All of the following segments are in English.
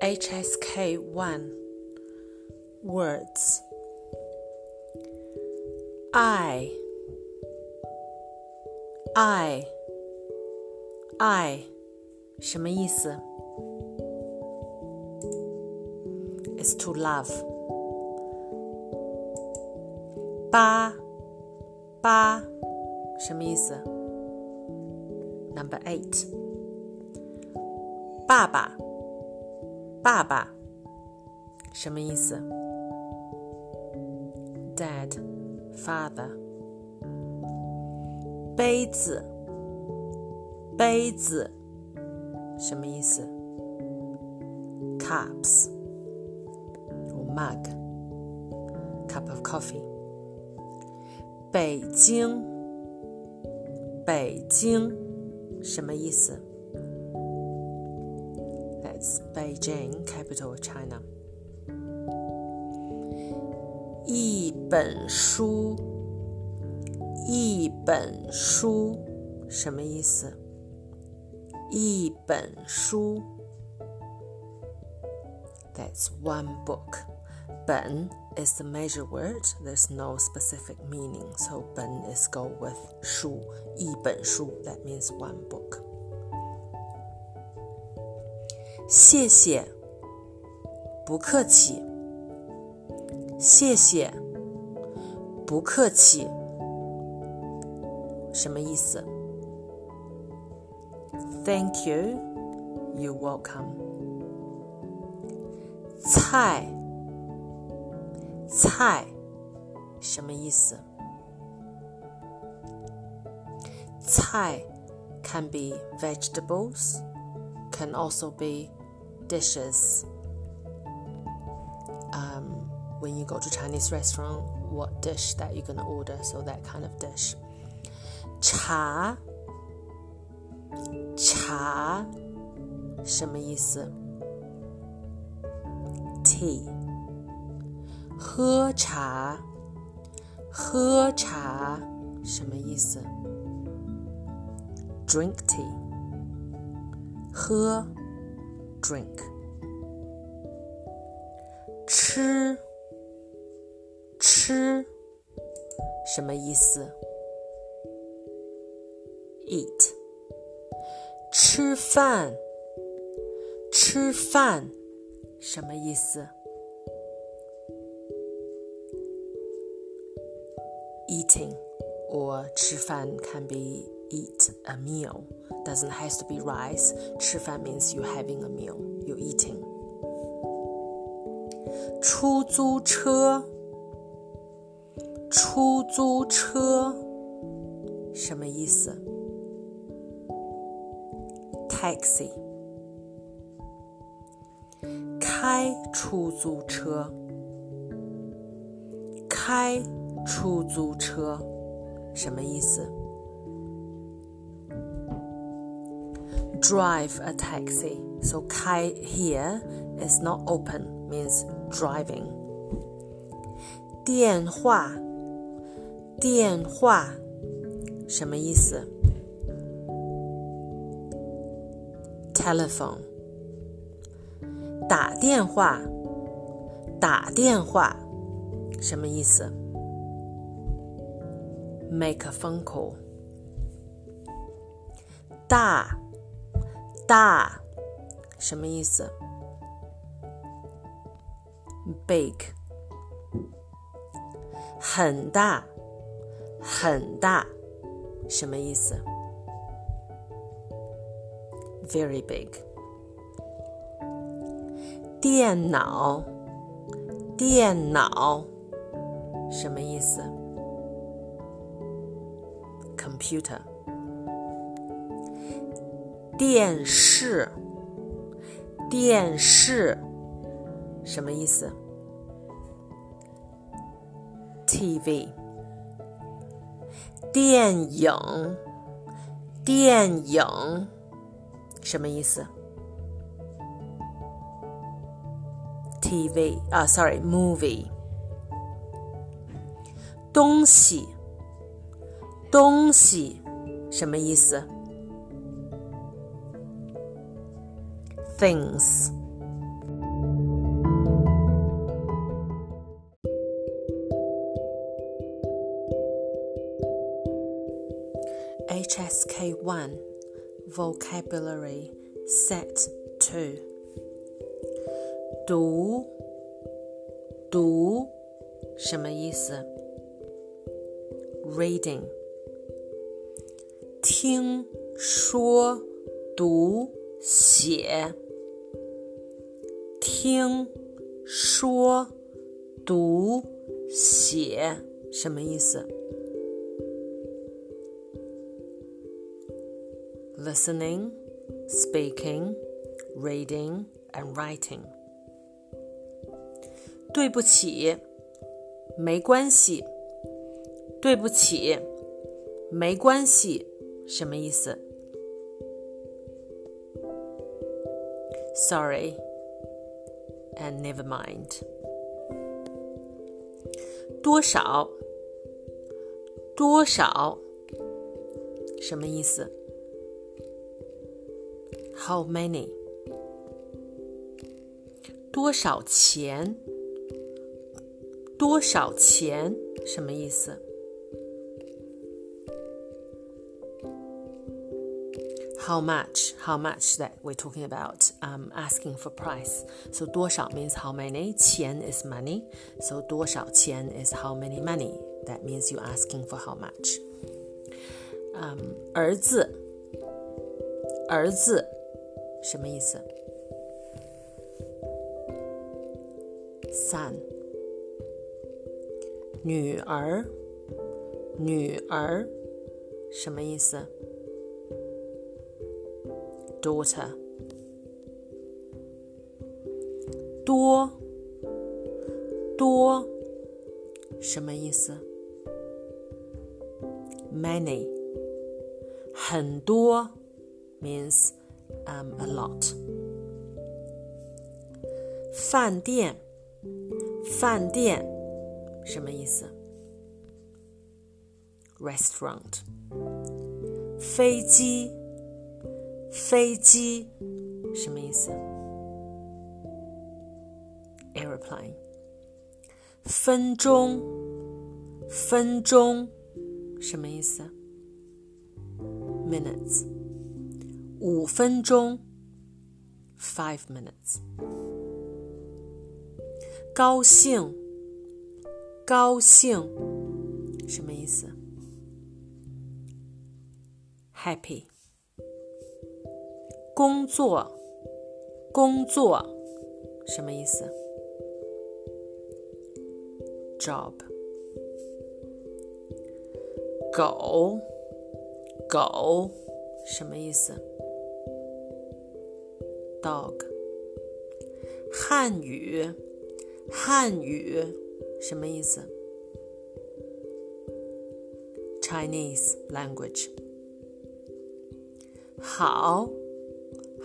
HSK 1 Words I I I 什么意思？Is to love. 八八什么意思？Number eight. 爸爸。 爸爸什么意思？Dad, father。杯子，杯子什么意思？Cups or mug, cup of coffee。北京，北京什么意思 ？It's Beijing, capital of China. 一本书，一本书什么意思？一本书，That's one book. 本 is the major word. There's no specific meaning, so 本 is go with 书，一本书 that means one book. 谢谢，不客气。谢谢，不客气。什么意思？Thank you, you're welcome。菜，菜，什么意思？菜 can be vegetables, can also be dishes. Um, when you go to Chinese restaurant, what dish that you're gonna order? So that kind of dish. 茶，茶，什么意思？Tea，喝茶，喝茶，什么意思？Drink tea，喝。 drink. 吃，吃，什么意思？Eat，吃饭，吃饭，什么意思？Eating or 吃饭 can be eat a meal. Doesn't has to be rice. 吃饭 means you having a meal. You eating. 出租车，出租车，什么意思？Taxi，开出租车，开出租车， 什么意思？drive a taxi. So kai here is not open, means driving. 电话，电话，什么意思？Telephone，打电话，打电话，什么意思 ？Make a phone call。大。大，什么意思？Big，很大，很大，什么意思？Very big。电脑，电脑，什么意思？Computer。电视，电视，什么意思？TV。电影，电影，什么意思？TV 啊，sorry，movie。东西，东西什么意思？Things。HSK One Vocabulary Set Two。读，读什么意思？Reading。听说读写听说读写什么意思？Listening, speaking, reading, and writing. 对不起，没关系。对不起，没关系， 什么意思？Sorry and never mind. 多少？多少？什么意思？How many？多少钱？多少钱？什么意思 ？How much? How much that we're talking about? Um, asking for price. So 多少 means how many. 钱 is money. So 多少钱 is how many money. That means you're asking for how much. Um, 儿子，儿子，什么意思？Son. 女儿，女儿，什么意思 ？Daughter，多，多，什么意思？Many，很多，means um a lot。饭店，饭店。什么意思？Restaurant。飞机， 飞机，什么意思？Airplane。分钟，分钟，什么意思？Minutes。五分钟，Five minutes。高兴。高兴，什么意思？Happy。工作，工作，什么意思？Job。狗，狗，什么意思？Dog。汉语，汉语。什么意思？Chinese language。好，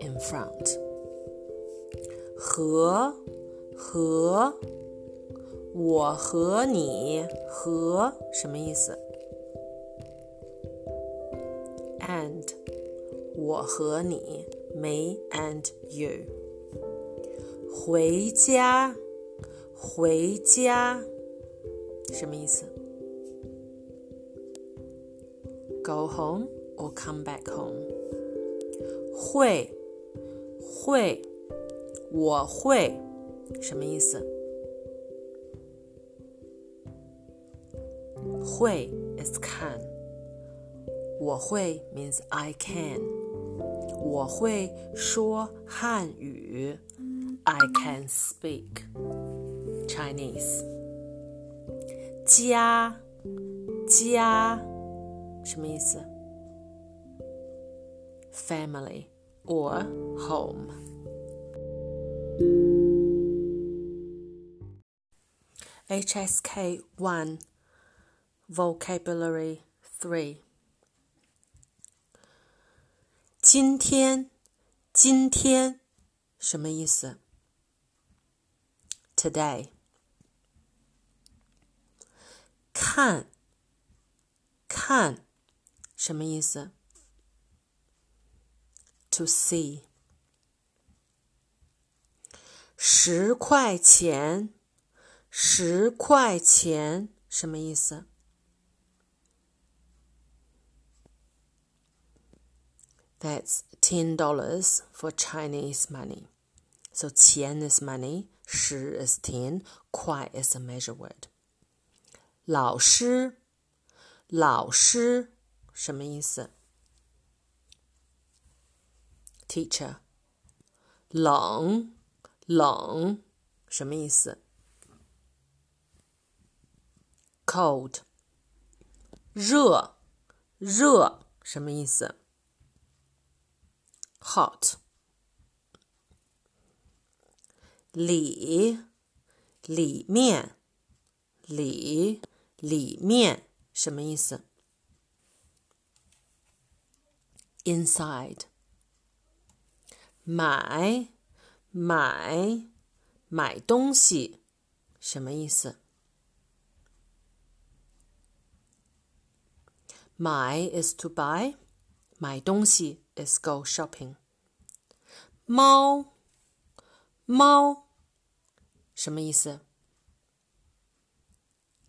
？In front，和和，我和你和什么意思？And，我和你，me and you，回家，回家。什么意思？Go home or come back home？会， 会，我会，什么意思？会 is can，我会 means I can。我会说汉语，I can speak Chinese。家，家，什么意思？Family or home。HSK 1 Vocabulary 3今天，今天什么意思？Today。看，看什么意思 ？To see。十块钱，十块钱什么意思？That's ten dollars for Chinese money. So 钱 is money, 十 is ten, 块 is a measure word. 老师，老师什么意思 ？Teacher，冷，冷什么意思？Cold，热，热什么意思？hot 里里面里里面什么意思？inside 买买买东西什么意思？买 is to buy，买东西 is go shopping。猫，猫，什么意思？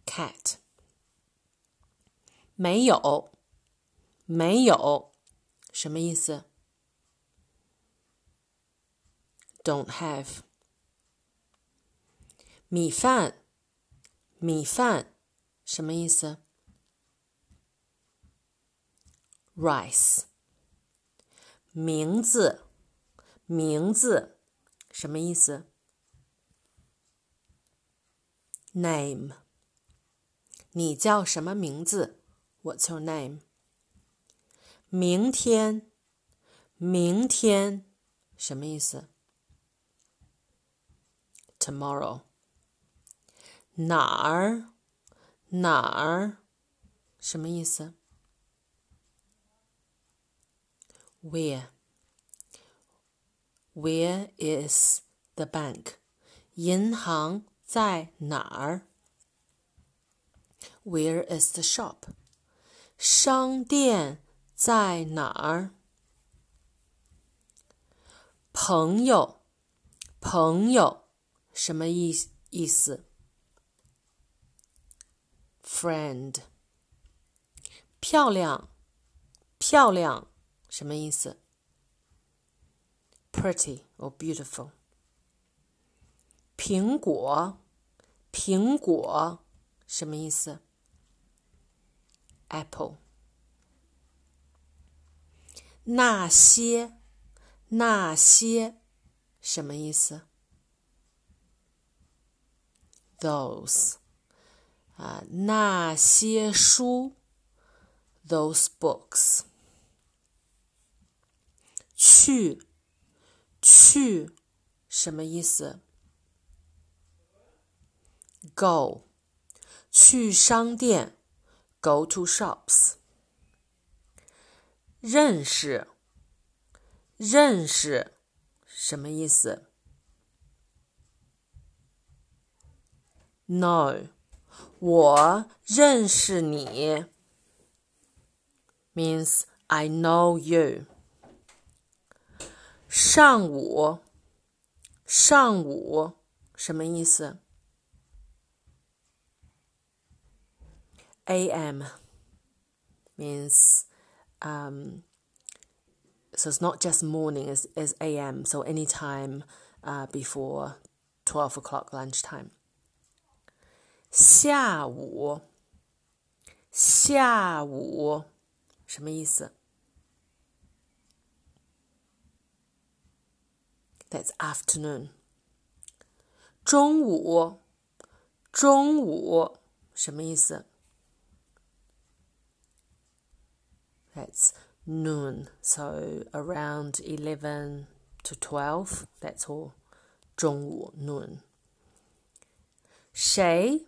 cat。没有，没有，什么意思 ？Don't have。米饭，米饭，什么意思？Rice。名字，名字，什么意思？Name，你叫什么名字？What's your name？明天，明天，什么意思 ？Tomorrow。哪儿，哪儿，什么意思？Where? Where is the bank? 银行在哪儿？Where is the shop? 商店在哪儿？朋友，朋友， 什么意意思？Friend，漂亮，漂亮。什么意思？Pretty or beautiful。苹果，苹果，什么意思？Apple。那些，那些，什么意思 ？Those。啊，那些书，those books。去，去，什么意思？Go，去商店，Go to shops。认识，认识，什么意思 ？No，我认识你，means I know you。上午，上午什么意思？A.M. means um, so it's not just morning as as A.M. So any time uh, before twelve o'clock lunchtime. 下午，下午 什么意思？That's afternoon。中午，中午什么意思？That's noon. So around eleven to twelve. That's all. 中午 noon。谁？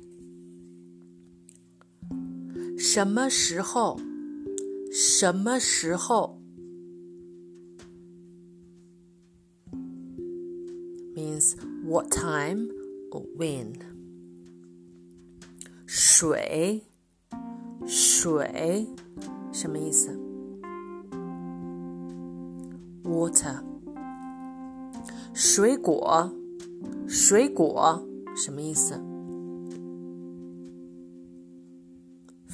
什么时候？什么时候？means what time or when。水，水，什么意思？water。水果，水果，什么意思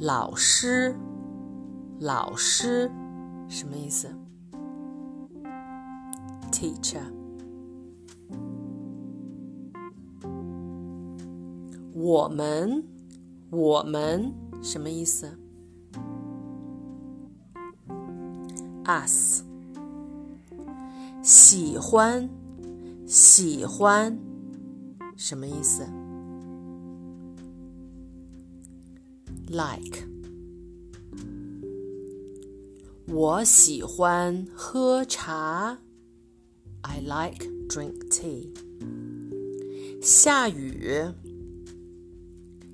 老师，老师，什么意思？Teacher。我们，我们，什么意思？Us。喜欢，喜欢，什么意思？like。我喜欢喝茶。I like drink tea。下雨，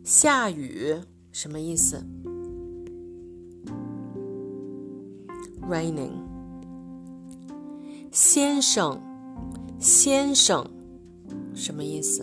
下雨什么意思？Raining。先生，先生什么意思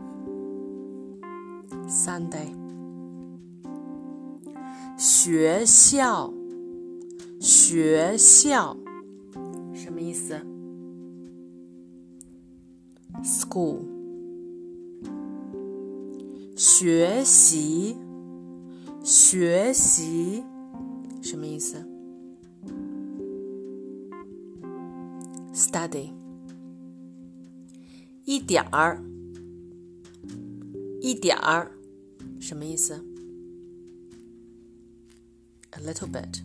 ？Sunday。学校，学校，什么意思？School。学习，学习，什么意思？Study。一点儿。一点儿，什么意思？A little bit。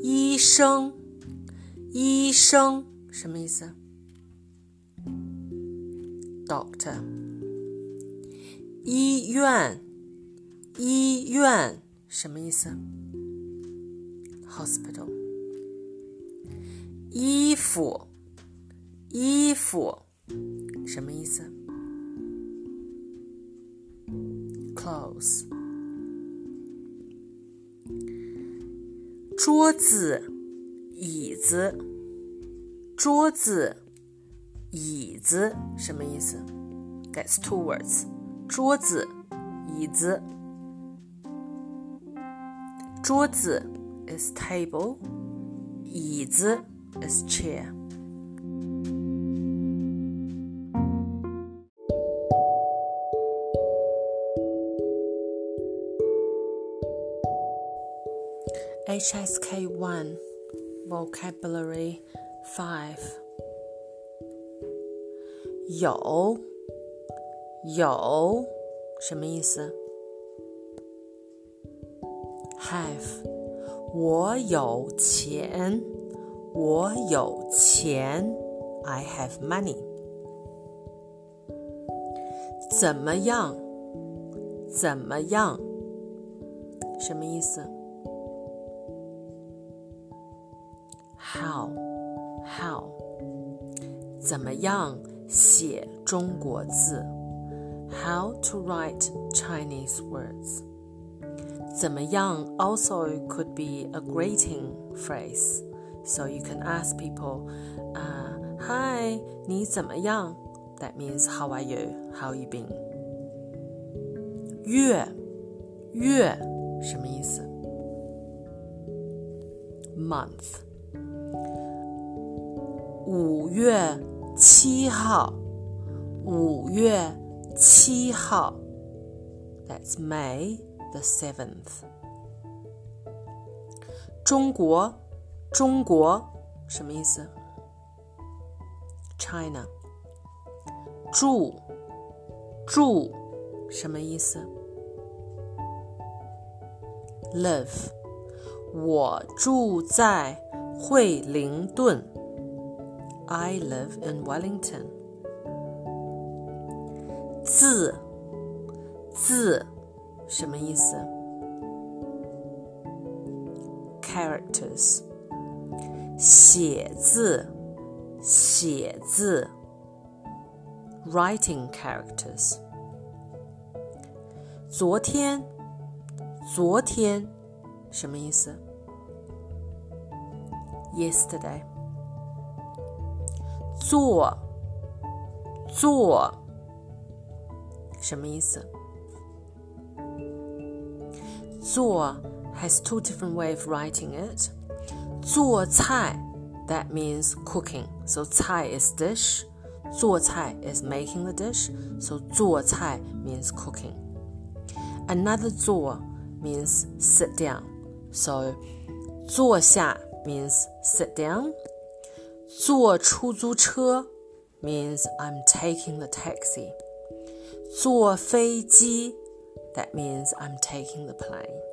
医生，医生，什么意思？Doctor。医院，医院，什么意思？Hospital。衣服，衣服，什么意思 ？clothes。桌子、椅子，桌子、椅子什么意思？That's two words。桌子、椅子。桌子 is table，椅子 is chair。 HSK1 Vocabulary 5有有什么意思？Have 我有钱，我有钱。I have money。怎么样？怎么样？什么意思 ？How how 怎么样写中国字？How to write Chinese words？怎么样 also could be a greeting phrase. So you can ask people, uh, "Hi, 你怎么样?" That means how are you? How you been? 月月什么意思？Month 五月七号，五月七号，That's May the seventh。中国，中国什么意思？China。住，住什么意思？Live。我住在惠灵顿。I live in Wellington. 字字什么意思？Characters 写字写字 Writing characters 昨天昨天什么意思？Yesterday 做做什么意思？做 has two different way of writing it. 做菜 that means cooking. So 菜 is dish. 做菜 is making the dish. So 做菜 means cooking. Another 做 means sit down. So 坐下 means sit down. 坐出租车 means I'm taking the taxi. 坐飞机 that means I'm taking the plane.